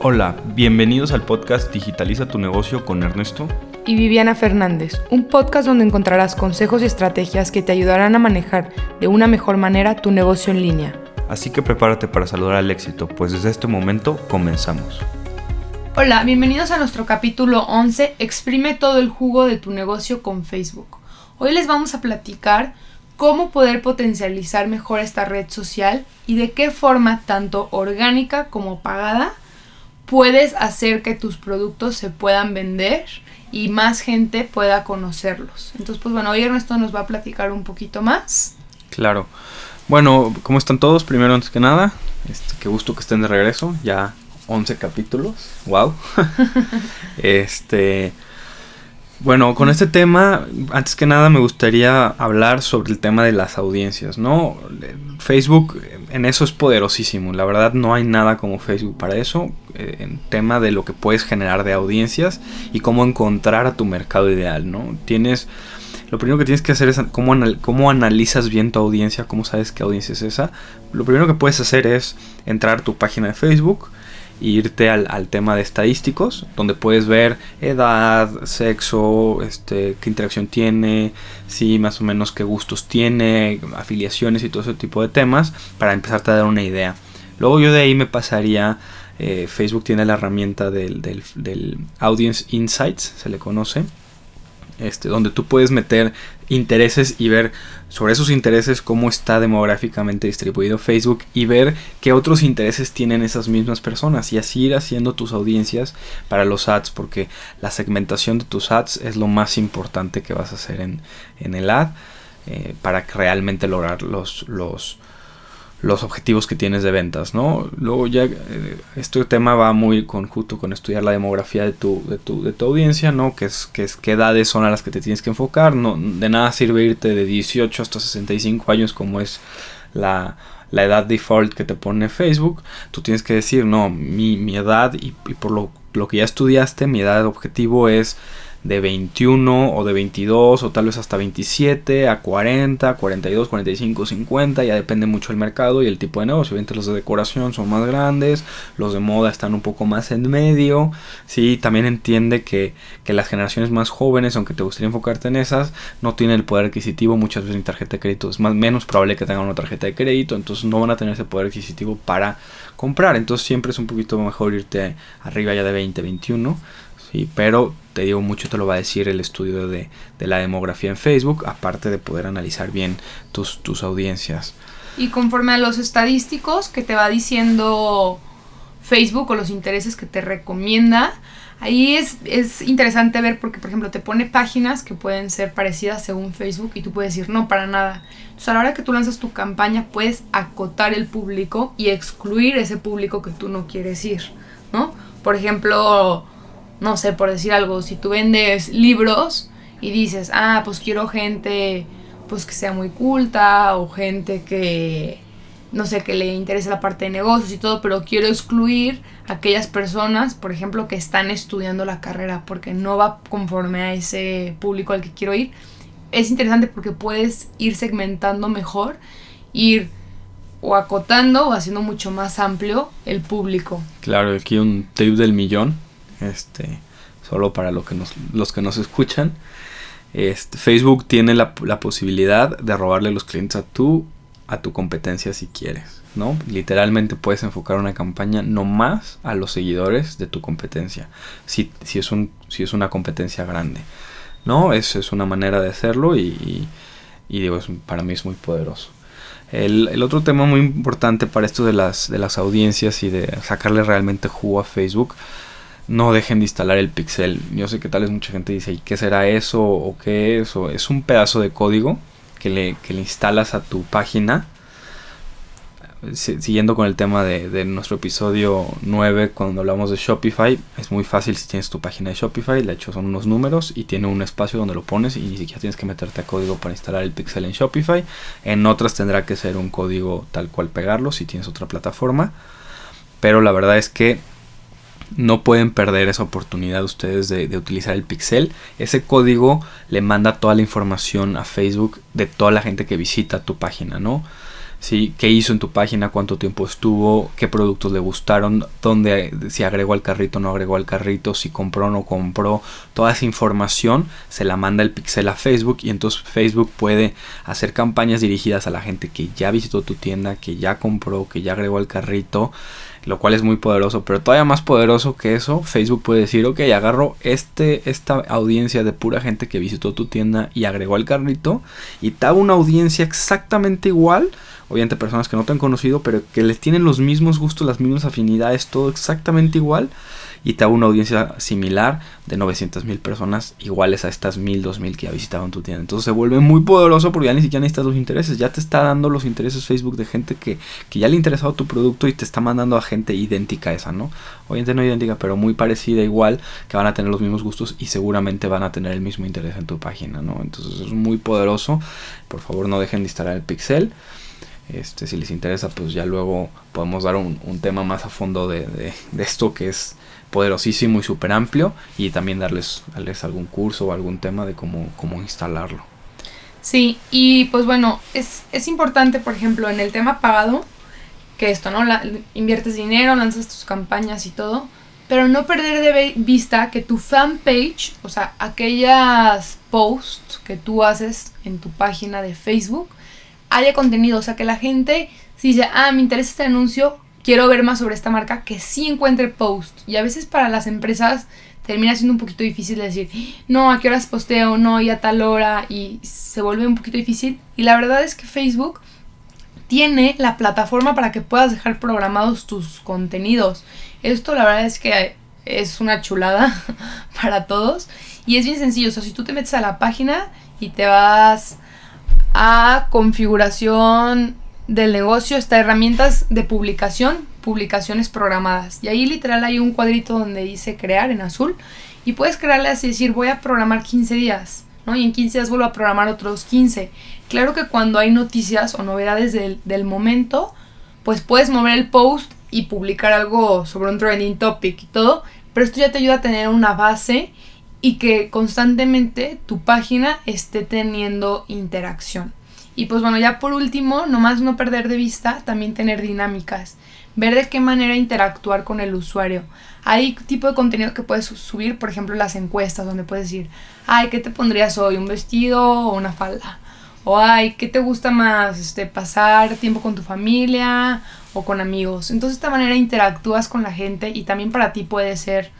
Hola, bienvenidos al podcast Digitaliza tu negocio con Ernesto y Viviana Fernández, un podcast donde encontrarás consejos y estrategias que te ayudarán a manejar de una mejor manera tu negocio en línea. Así que prepárate para saludar al éxito, pues desde este momento comenzamos. Hola, bienvenidos a nuestro capítulo 11, Exprime todo el jugo de tu negocio con Facebook. Hoy les vamos a platicar cómo poder potencializar mejor esta red social y de qué forma tanto orgánica como pagada puedes hacer que tus productos se puedan vender y más gente pueda conocerlos. Entonces, pues bueno, hoy Ernesto nos va a platicar un poquito más. Claro. Bueno, ¿cómo están todos? Primero, antes que nada, este, qué gusto que estén de regreso. Ya 11 capítulos. Wow. este. Bueno, con este tema, antes que nada me gustaría hablar sobre el tema de las audiencias, ¿no? Facebook en eso es poderosísimo, la verdad no hay nada como Facebook para eso, eh, en tema de lo que puedes generar de audiencias y cómo encontrar a tu mercado ideal, ¿no? Tienes, lo primero que tienes que hacer es cómo, cómo analizas bien tu audiencia, cómo sabes qué audiencia es esa. Lo primero que puedes hacer es entrar a tu página de Facebook, irte al, tema de estadísticos, donde puedes ver edad, sexo, este, qué interacción tiene, si más o menos qué gustos tiene, afiliaciones y todo ese tipo de temas, para empezarte a dar una idea. Luego yo de ahí me pasaría, eh, Facebook tiene la herramienta del, del Audience Insights, se le conoce, este, donde tú puedes meter intereses y ver sobre esos intereses cómo está demográficamente distribuido Facebook y ver qué otros intereses tienen esas mismas personas y así ir haciendo tus audiencias para los ads porque la segmentación de tus ads es lo más importante que vas a hacer en, el ad eh, para realmente lograr los, los, los objetivos que tienes de ventas, ¿no? Luego ya eh, este tema va muy conjunto con estudiar la demografía de tu, de tu, de tu audiencia, ¿no? Que es, que es qué edades son a las que te tienes que enfocar, no de nada sirve irte de 18 hasta 65 años como es la, la edad default que te pone Facebook, tú tienes que decir, no, mi, mi edad y, y por lo, lo que ya estudiaste, mi edad objetivo es de 21 o de 22 o tal vez hasta 27 a 40, 42, 45, 50, ya depende mucho el mercado y el tipo de negocio. Obviamente los de decoración son más grandes, los de moda están un poco más en medio. Sí, también entiende que, que las generaciones más jóvenes, aunque te gustaría enfocarte en esas, no tienen el poder adquisitivo, muchas veces en tarjeta de crédito es más menos probable que tengan una tarjeta de crédito, entonces no van a tener ese poder adquisitivo para comprar. Entonces siempre es un poquito mejor irte arriba ya de 20, 21 ¿sí? Pero te digo, mucho te lo va a decir el estudio de, la demografía en Facebook, aparte de poder analizar bien tus, tus audiencias. Y conforme a los estadísticos que te va diciendo Facebook o los intereses que te recomienda, ahí es, es, interesante ver porque, por ejemplo, te pone páginas que pueden ser parecidas según Facebook y tú puedes decir, no, para nada. Entonces, a la hora que tú lanzas tu campaña, puedes acotar el público y excluir ese público que tú no quieres ir, ¿no? Por ejemplo, no sé, por decir algo, si tú vendes libros y dices, ah, pues quiero gente pues que sea muy culta o gente que no sé, que le interese la parte de negocios y todo, pero quiero excluir aquellas personas, por ejemplo, que están estudiando la carrera porque no va conforme a ese público al que quiero ir. Es interesante porque puedes ir segmentando mejor, ir o acotando o haciendo mucho más amplio el público. Claro, aquí un tip del millón este, solo para lo que los que nos escuchan. Este, Facebook tiene la, posibilidad de robarle los clientes a tu, a tu competencia si quieres, ¿no? Literalmente puedes enfocar una campaña no más a los seguidores de tu competencia, si, si, es, un, si es una competencia grande, ¿no? Eso es una manera de hacerlo y, y, digo, para mí es muy poderoso. El, el, otro tema muy importante para esto de las, de las audiencias y de sacarle realmente jugo a Facebook no dejen de instalar el pixel. Yo sé que tal vez mucha gente dice, ¿y qué será eso? ¿O qué es? O es un pedazo de código que le, que le instalas a tu página. Siguiendo con el tema de, nuestro episodio 9 cuando hablamos de Shopify, es muy fácil si tienes tu página de Shopify, de hecho son unos números y tiene un espacio donde lo pones y ni siquiera tienes que meterte a código para instalar el pixel en Shopify. En otras tendrá que ser un código tal cual pegarlo si tienes otra plataforma. Pero la verdad es que no pueden perder esa oportunidad ustedes de, utilizar el pixel. Ese código le manda toda la información a Facebook de toda la gente que visita tu página, ¿no? ¿sí? qué hizo en tu página, cuánto tiempo estuvo, qué productos le gustaron, dónde, si agregó al carrito no agregó al carrito, si compró o no compró, toda esa información se la manda el pixel a Facebook y entonces Facebook puede hacer campañas dirigidas a la gente que ya visitó tu tienda, que ya compró, que ya agregó al carrito lo cual es muy poderoso, pero todavía más poderoso que eso, Facebook puede decir, ok, agarro este, esta audiencia de pura gente que visitó tu tienda y agregó al carrito y te hago una audiencia exactamente igual, obviamente personas que no te han conocido, pero que les tienen los mismos gustos, las mismas afinidades, todo exactamente igual y te hago una audiencia similar de 900 mil personas iguales a estas 1000, 2000 que ya visitaban tu tienda. Entonces se vuelve muy poderoso porque ya ni siquiera necesitas los intereses, ya te está dando los intereses Facebook de gente que, que ya le ha interesado tu producto y te está mandando a gente idéntica a esa, ¿no? Obviamente no idéntica, pero muy parecida igual, que van a tener los mismos gustos y seguramente van a tener el mismo interés en tu página, ¿no? Entonces es muy poderoso. Por favor no dejen de instalar el pixel. Este, si les interesa, pues ya luego podemos dar un, tema más a fondo de, de esto que es poderosísimo y súper amplio y también darles, darles algún curso o algún tema de cómo, cómo instalarlo. Sí, y pues bueno, es, es importante, por ejemplo, en el tema pagado, que esto, ¿no? La, inviertes dinero, lanzas tus campañas y todo, pero no perder de vista que tu fanpage, o sea, aquellas posts que tú haces en tu página de Facebook, haya contenido, o sea, que la gente, si dice, ah, me interesa este anuncio, quiero ver más sobre esta marca, que sí encuentre post. Y a veces para las empresas termina siendo un poquito difícil decir, no, a qué horas posteo, no, y a tal hora, y se vuelve un poquito difícil. Y la verdad es que Facebook tiene la plataforma para que puedas dejar programados tus contenidos. Esto la verdad es que es una chulada para todos. Y es bien sencillo, o sea, si tú te metes a la página y te vas a configuración del negocio está herramientas de publicación, publicaciones programadas. Y ahí literal hay un cuadrito donde dice crear en azul. Y puedes crearle así, decir voy a programar 15 días, ¿no? Y en 15 días vuelvo a programar otros 15. Claro que cuando hay noticias o novedades del, del momento, pues puedes mover el post y publicar algo sobre un trending topic y todo. Pero esto ya te ayuda a tener una base y que constantemente tu página esté teniendo interacción. Y pues bueno, ya por último, nomás no perder de vista, también tener dinámicas, ver de qué manera interactuar con el usuario. Hay tipo de contenido que puedes subir, por ejemplo, las encuestas, donde puedes decir, ay, ¿qué te pondrías hoy? ¿Un vestido o una falda? O ay, ¿qué te gusta más? Este, pasar tiempo con tu familia o con amigos. Entonces de esta manera interactúas con la gente y también para ti puede ser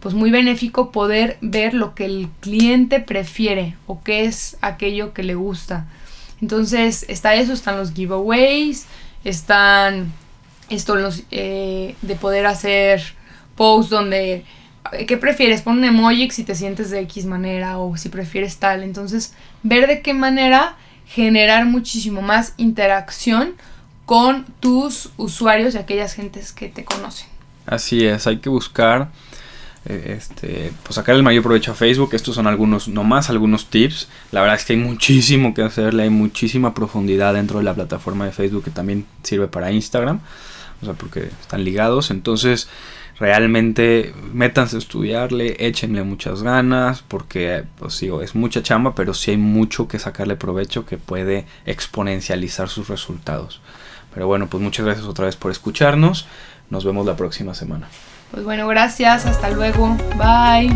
pues muy benéfico poder ver lo que el cliente prefiere o qué es aquello que le gusta. Entonces está eso, están los giveaways, están esto los, eh, de poder hacer posts donde ¿qué prefieres? Pon un emoji si te sientes de X manera o si prefieres tal. Entonces, ver de qué manera generar muchísimo más interacción con tus usuarios y aquellas gentes que te conocen. Así es, hay que buscar eh, este, pues sacar el mayor provecho a Facebook. Estos son algunos, nomás algunos tips. La verdad es que hay muchísimo que hacerle, hay muchísima profundidad dentro de la plataforma de Facebook que también sirve para Instagram. O sea, porque están ligados. Entonces, realmente métanse a estudiarle, échenle muchas ganas, porque, pues digo, es mucha chamba, pero sí hay mucho que sacarle provecho que puede exponencializar sus resultados. Pero bueno, pues muchas gracias otra vez por escucharnos. Nos vemos la próxima semana. Pues bueno, gracias, hasta luego, bye.